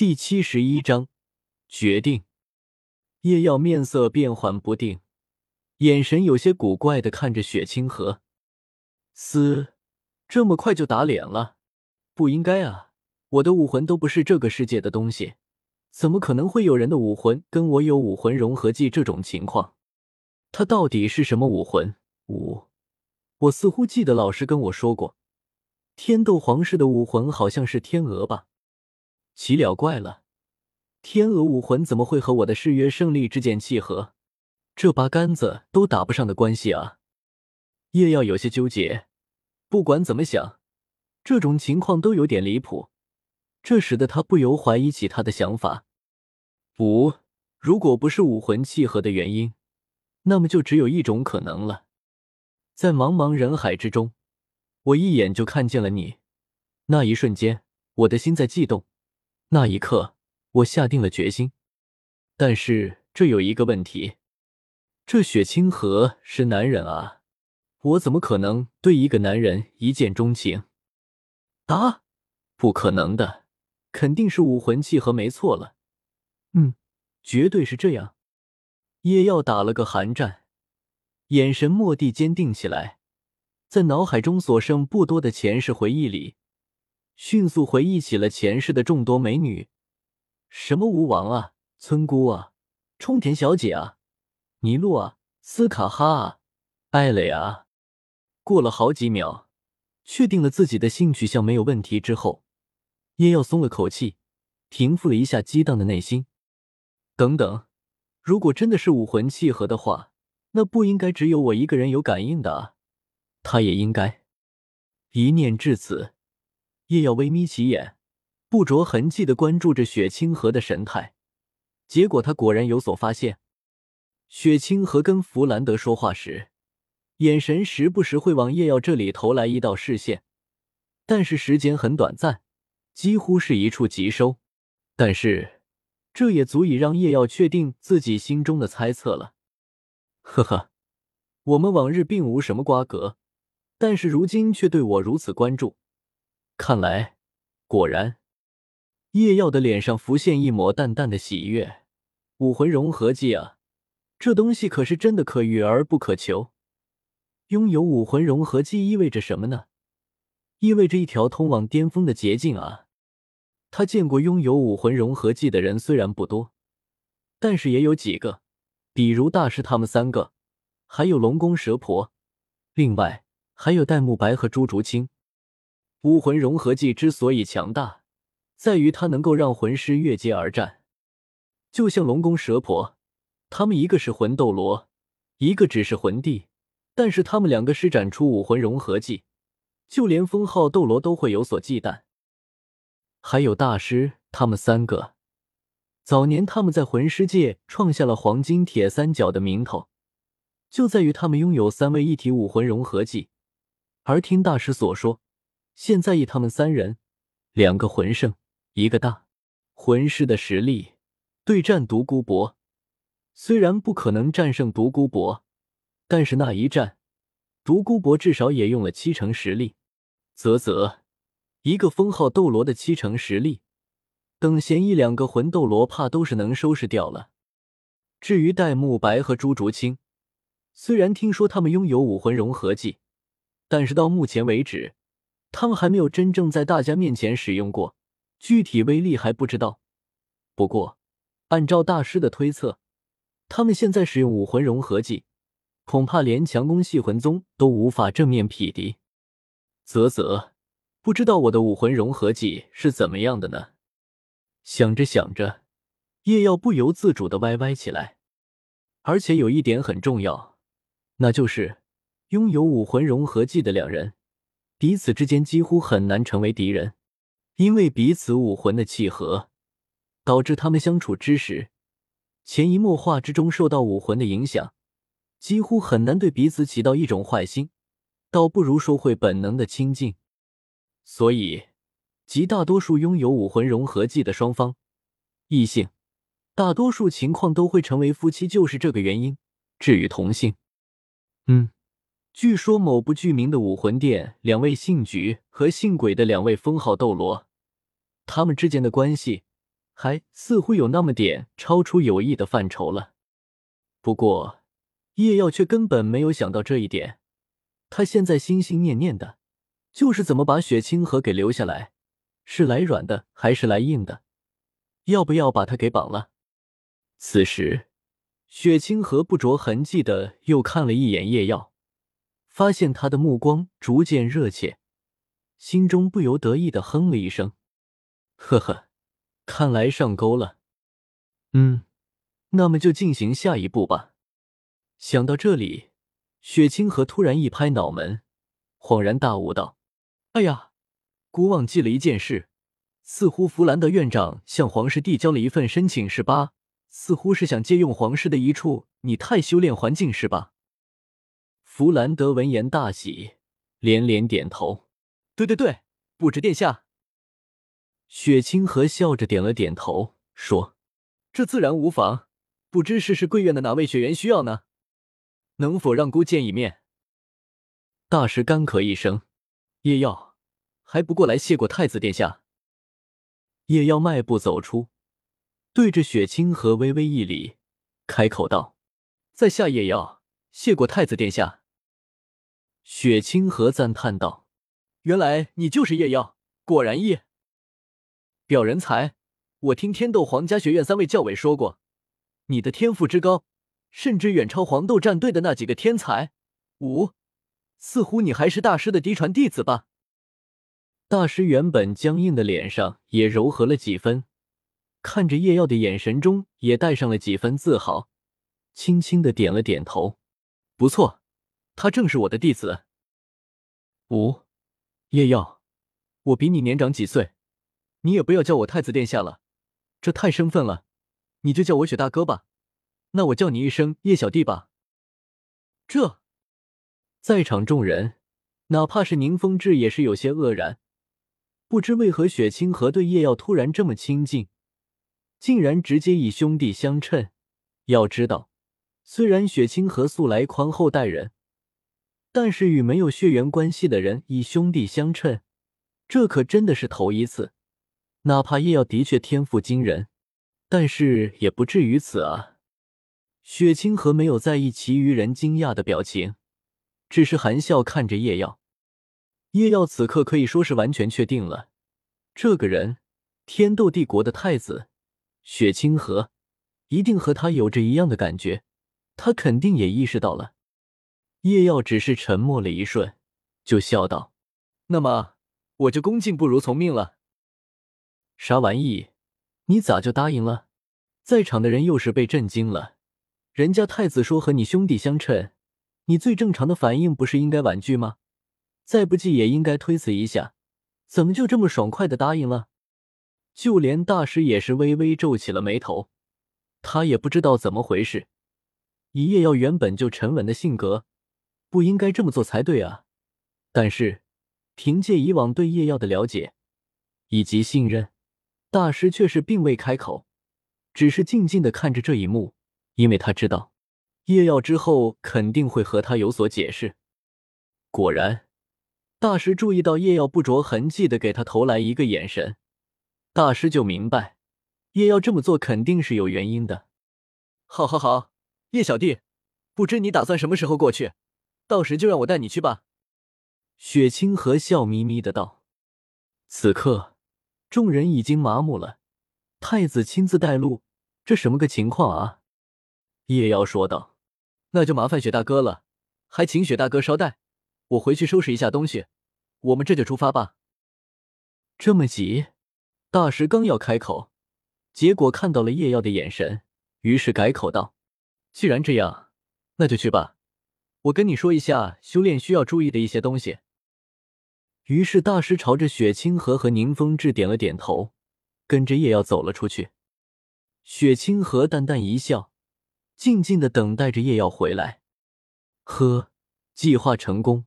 第七十一章决定。叶耀面色变幻不定，眼神有些古怪的看着雪清河。嘶，这么快就打脸了？不应该啊！我的武魂都不是这个世界的东西，怎么可能会有人的武魂跟我有武魂融合技这种情况？他到底是什么武魂？武？我似乎记得老师跟我说过，天斗皇室的武魂好像是天鹅吧？奇了怪了，天鹅武魂怎么会和我的誓约胜利之剑契合？这八竿子都打不上的关系啊！叶耀有些纠结。不管怎么想，这种情况都有点离谱，这使得他不由怀疑起他的想法。不，如果不是武魂契合的原因，那么就只有一种可能了。在茫茫人海之中，我一眼就看见了你，那一瞬间，我的心在悸动。那一刻，我下定了决心，但是这有一个问题：这雪清河是男人啊，我怎么可能对一个男人一见钟情？啊，不可能的，肯定是武魂契合没错了。嗯，绝对是这样。叶耀打了个寒战，眼神蓦地坚定起来，在脑海中所剩不多的前世回忆里。迅速回忆起了前世的众多美女，什么吴王啊、村姑啊、冲田小姐啊、尼洛啊、斯卡哈啊、艾蕾啊。过了好几秒，确定了自己的性取向没有问题之后，叶耀松了口气，平复了一下激荡的内心。等等，如果真的是武魂契合的话，那不应该只有我一个人有感应的啊，他也应该。一念至此。叶耀微眯起眼，不着痕迹的关注着雪清河的神态，结果他果然有所发现。雪清河跟弗兰德说话时，眼神时不时会往叶耀这里投来一道视线，但是时间很短暂，几乎是一触即收。但是这也足以让叶耀确定自己心中的猜测了。呵呵，我们往日并无什么瓜葛，但是如今却对我如此关注。看来，果然，叶耀的脸上浮现一抹淡淡的喜悦。武魂融合技啊，这东西可是真的可遇而不可求。拥有武魂融合技意味着什么呢？意味着一条通往巅峰的捷径啊！他见过拥有武魂融合技的人虽然不多，但是也有几个，比如大师他们三个，还有龙宫蛇婆，另外还有戴沐白和朱竹清。武魂融合技之所以强大，在于它能够让魂师越阶而战。就像龙宫蛇婆，他们一个是魂斗罗，一个只是魂帝，但是他们两个施展出武魂融合技，就连封号斗罗都会有所忌惮。还有大师他们三个，早年他们在魂师界创下了黄金铁三角的名头，就在于他们拥有三位一体武魂融合技。而听大师所说。现在以他们三人，两个魂圣，一个大魂师的实力对战独孤博，虽然不可能战胜独孤博，但是那一战，独孤博至少也用了七成实力。啧啧，一个封号斗罗的七成实力，等闲一两个魂斗罗怕都是能收拾掉了。至于戴沐白和朱竹清，虽然听说他们拥有武魂融合技，但是到目前为止。他们还没有真正在大家面前使用过，具体威力还不知道。不过，按照大师的推测，他们现在使用武魂融合技，恐怕连强攻系魂宗都无法正面匹敌。啧啧，不知道我的武魂融合技是怎么样的呢？想着想着，叶耀不由自主的歪歪起来。而且有一点很重要，那就是拥有武魂融合技的两人。彼此之间几乎很难成为敌人，因为彼此武魂的契合，导致他们相处之时，潜移默化之中受到武魂的影响，几乎很难对彼此起到一种坏心，倒不如说会本能的亲近。所以，极大多数拥有武魂融合技的双方，异性，大多数情况都会成为夫妻，就是这个原因。至于同性，嗯。据说某不具名的武魂殿两位姓菊和姓鬼的两位封号斗罗，他们之间的关系还似乎有那么点超出友谊的范畴了。不过叶耀却根本没有想到这一点，他现在心心念念的就是怎么把雪清河给留下来，是来软的还是来硬的？要不要把他给绑了？此时，雪清河不着痕迹的又看了一眼叶耀，发现他的目光逐渐热切，心中不由得意的哼了一声：“呵呵。”看来上钩了，嗯，那么就进行下一步吧。想到这里，雪清河突然一拍脑门，恍然大悟道：“哎呀，姑忘记了一件事，似乎弗兰德院长向皇室递交了一份申请，是吧？似乎是想借用皇室的一处拟太修炼环境，是吧？”弗兰德闻言大喜，连连点头：“对对对，不知殿下。”雪清河笑着点了点头，说：“这自然无妨。不知是是贵院的哪位学员需要呢？能否让姑见一面？”大师干咳一声：“叶耀，还不过来谢过太子殿下。”叶耀迈步走出，对着雪清河微微一礼，开口道：“在下叶耀，谢过太子殿下。”雪清河赞叹道：“原来你就是叶耀，果然叶。”表人才，我听天斗皇家学院三位教委说过，你的天赋之高，甚至远超黄豆战队的那几个天才。五，似乎你还是大师的嫡传弟子吧？大师原本僵硬的脸上也柔和了几分，看着叶耀的眼神中也带上了几分自豪，轻轻的点了点头。不错，他正是我的弟子。五，叶耀，我比你年长几岁。你也不要叫我太子殿下了，这太生分了，你就叫我雪大哥吧。那我叫你一声叶小弟吧。这，在场众人，哪怕是宁风致也是有些愕然，不知为何雪清河对叶耀突然这么亲近，竟然直接以兄弟相称。要知道，虽然雪清河素来宽厚待人，但是与没有血缘关系的人以兄弟相称，这可真的是头一次。哪怕叶耀的确天赋惊人，但是也不至于此啊！雪清河没有在意其余人惊讶的表情，只是含笑看着叶耀。叶耀此刻可以说是完全确定了，这个人天斗帝国的太子雪清河一定和他有着一样的感觉，他肯定也意识到了。叶耀只是沉默了一瞬，就笑道：“那么我就恭敬不如从命了。”啥玩意？你咋就答应了？在场的人又是被震惊了。人家太子说和你兄弟相称，你最正常的反应不是应该婉拒吗？再不济也应该推辞一下，怎么就这么爽快的答应了？就连大师也是微微皱起了眉头，他也不知道怎么回事。以叶耀原本就沉稳的性格，不应该这么做才对啊。但是凭借以往对叶耀的了解以及信任。大师却是并未开口，只是静静的看着这一幕，因为他知道叶耀之后肯定会和他有所解释。果然，大师注意到叶耀不着痕迹的给他投来一个眼神，大师就明白叶耀这么做肯定是有原因的。好，好，好，叶小弟，不知你打算什么时候过去？到时就让我带你去吧。雪清河笑眯眯的道。此刻。众人已经麻木了，太子亲自带路，这什么个情况啊？叶瑶说道：“那就麻烦雪大哥了，还请雪大哥稍待，我回去收拾一下东西，我们这就出发吧。”这么急？大师刚要开口，结果看到了叶瑶的眼神，于是改口道：“既然这样，那就去吧。我跟你说一下修炼需要注意的一些东西。”于是，大师朝着雪清河和宁风致点了点头，跟着叶耀走了出去。雪清河淡淡一笑，静静的等待着叶耀回来。呵，计划成功。